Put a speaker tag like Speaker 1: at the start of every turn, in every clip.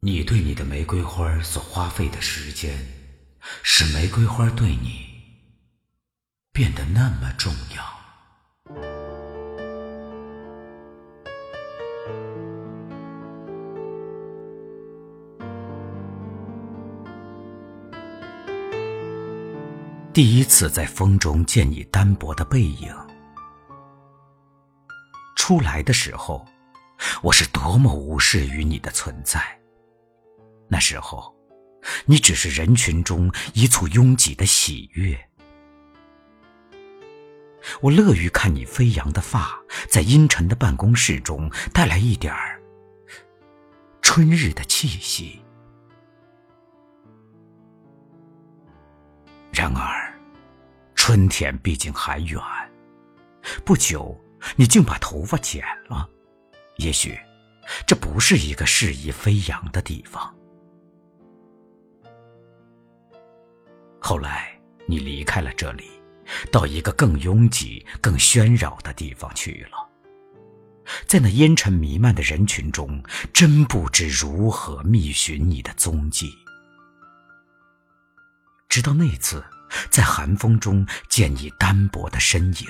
Speaker 1: 你对你的玫瑰花所花费的时间，使玫瑰花对你变得那么重要。第一次在风中见你单薄的背影，出来的时候，我是多么无视于你的存在。那时候，你只是人群中一簇拥挤的喜悦。我乐于看你飞扬的发在阴沉的办公室中带来一点儿春日的气息。然而，春天毕竟还远。不久，你竟把头发剪了。也许，这不是一个适宜飞扬的地方。后来，你离开了这里，到一个更拥挤、更喧扰的地方去了。在那烟尘弥漫的人群中，真不知如何觅寻你的踪迹。直到那次，在寒风中见你单薄的身影。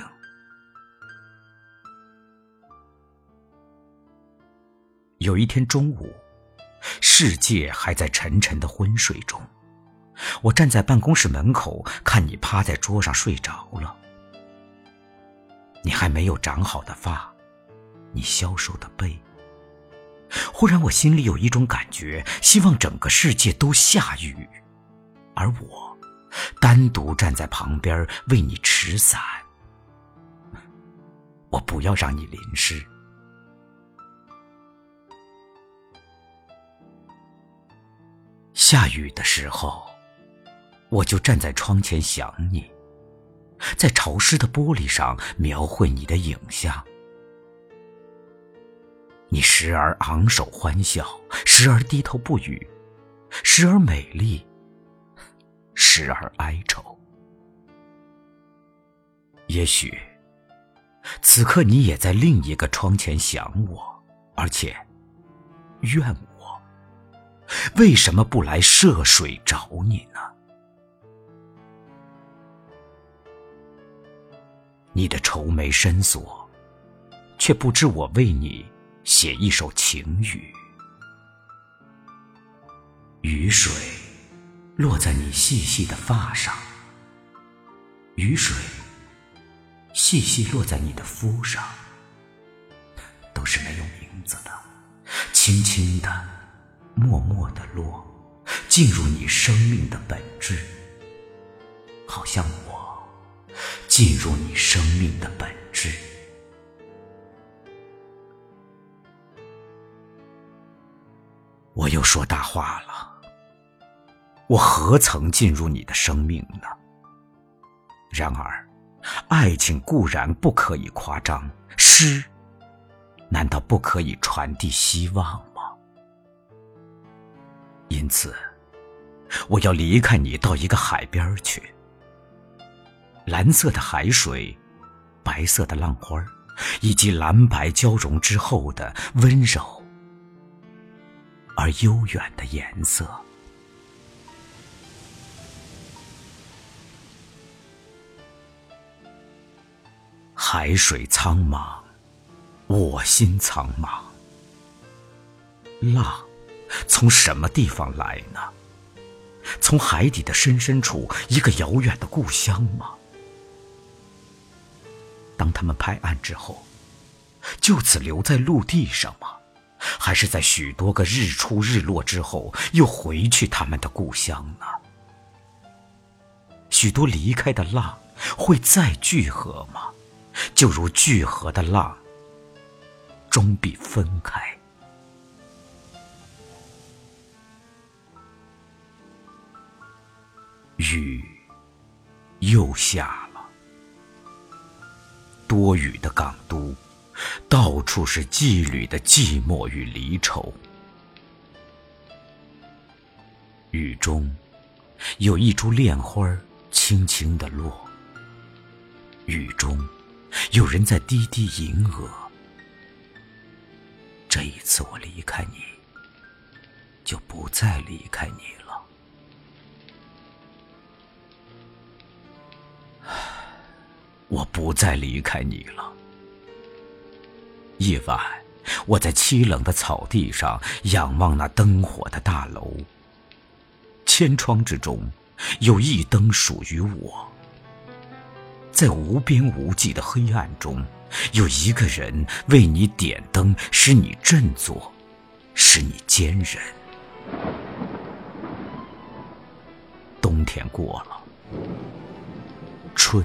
Speaker 1: 有一天中午，世界还在沉沉的昏睡中。我站在办公室门口，看你趴在桌上睡着了。你还没有长好的发，你消瘦的背。忽然，我心里有一种感觉，希望整个世界都下雨，而我单独站在旁边为你持伞。我不要让你淋湿。下雨的时候。我就站在窗前想你，在潮湿的玻璃上描绘你的影像。你时而昂首欢笑，时而低头不语，时而美丽，时而哀愁。也许，此刻你也在另一个窗前想我，而且怨我，为什么不来涉水找你呢？你的愁眉深锁，却不知我为你写一首情语。雨水落在你细细的发上，雨水细细落在你的肤上，都是没有名字的，轻轻的，默默的落，进入你生命的本质，好像。进入你生命的本质。我又说大话了，我何曾进入你的生命呢？然而，爱情固然不可以夸张，诗难道不可以传递希望吗？因此，我要离开你，到一个海边去。蓝色的海水，白色的浪花，以及蓝白交融之后的温柔而悠远的颜色。海水苍茫，我心苍茫。浪从什么地方来呢？从海底的深深处，一个遥远的故乡吗？当他们拍岸之后，就此留在陆地上吗？还是在许多个日出日落之后，又回去他们的故乡呢？许多离开的浪会再聚合吗？就如聚合的浪，终必分开。雨又下。多雨的港都，到处是妓女的寂寞与离愁。雨中，有一株恋花轻轻的落。雨中，有人在低低吟额。这一次我离开你，就不再离开你了。我不再离开你了。夜晚，我在凄冷的草地上仰望那灯火的大楼。千窗之中，有一灯属于我。在无边无际的黑暗中，有一个人为你点灯，使你振作，使你坚韧。冬天过了，春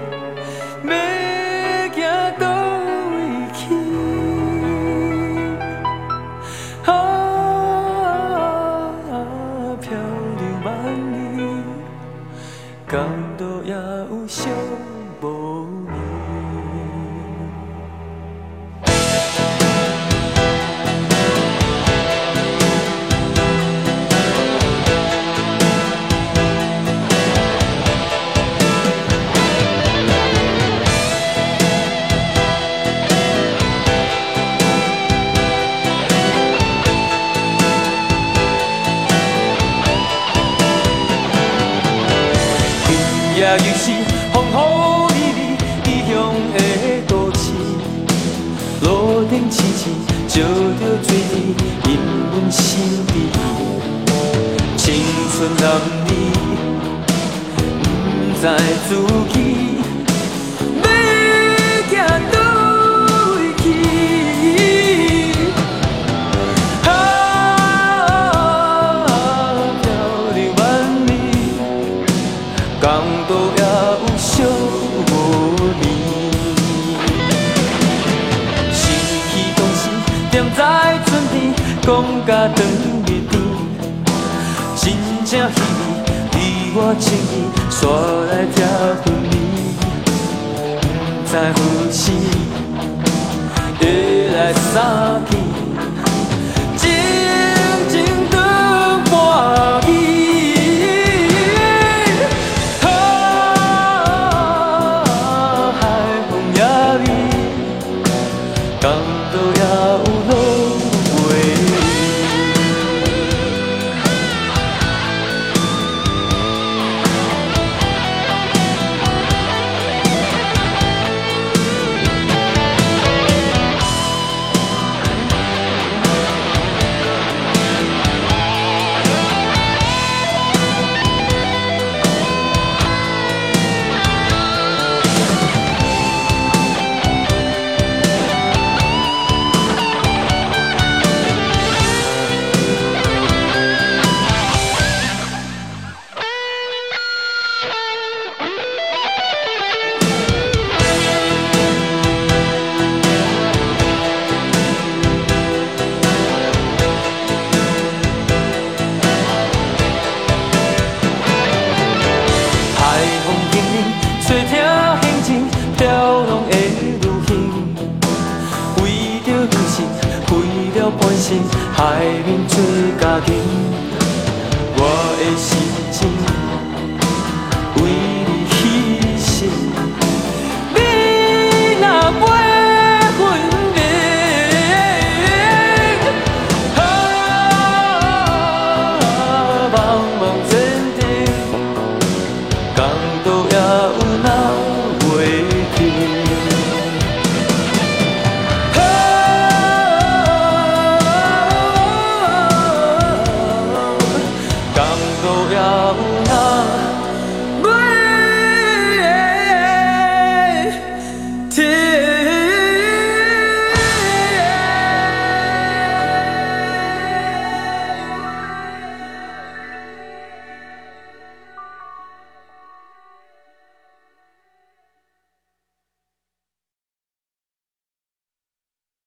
Speaker 2: 照着水滴，引阮心悲。青春男女不知自己讲甲长日边，真正稀微，你我情意，煞来这分离，不知何时会来相见。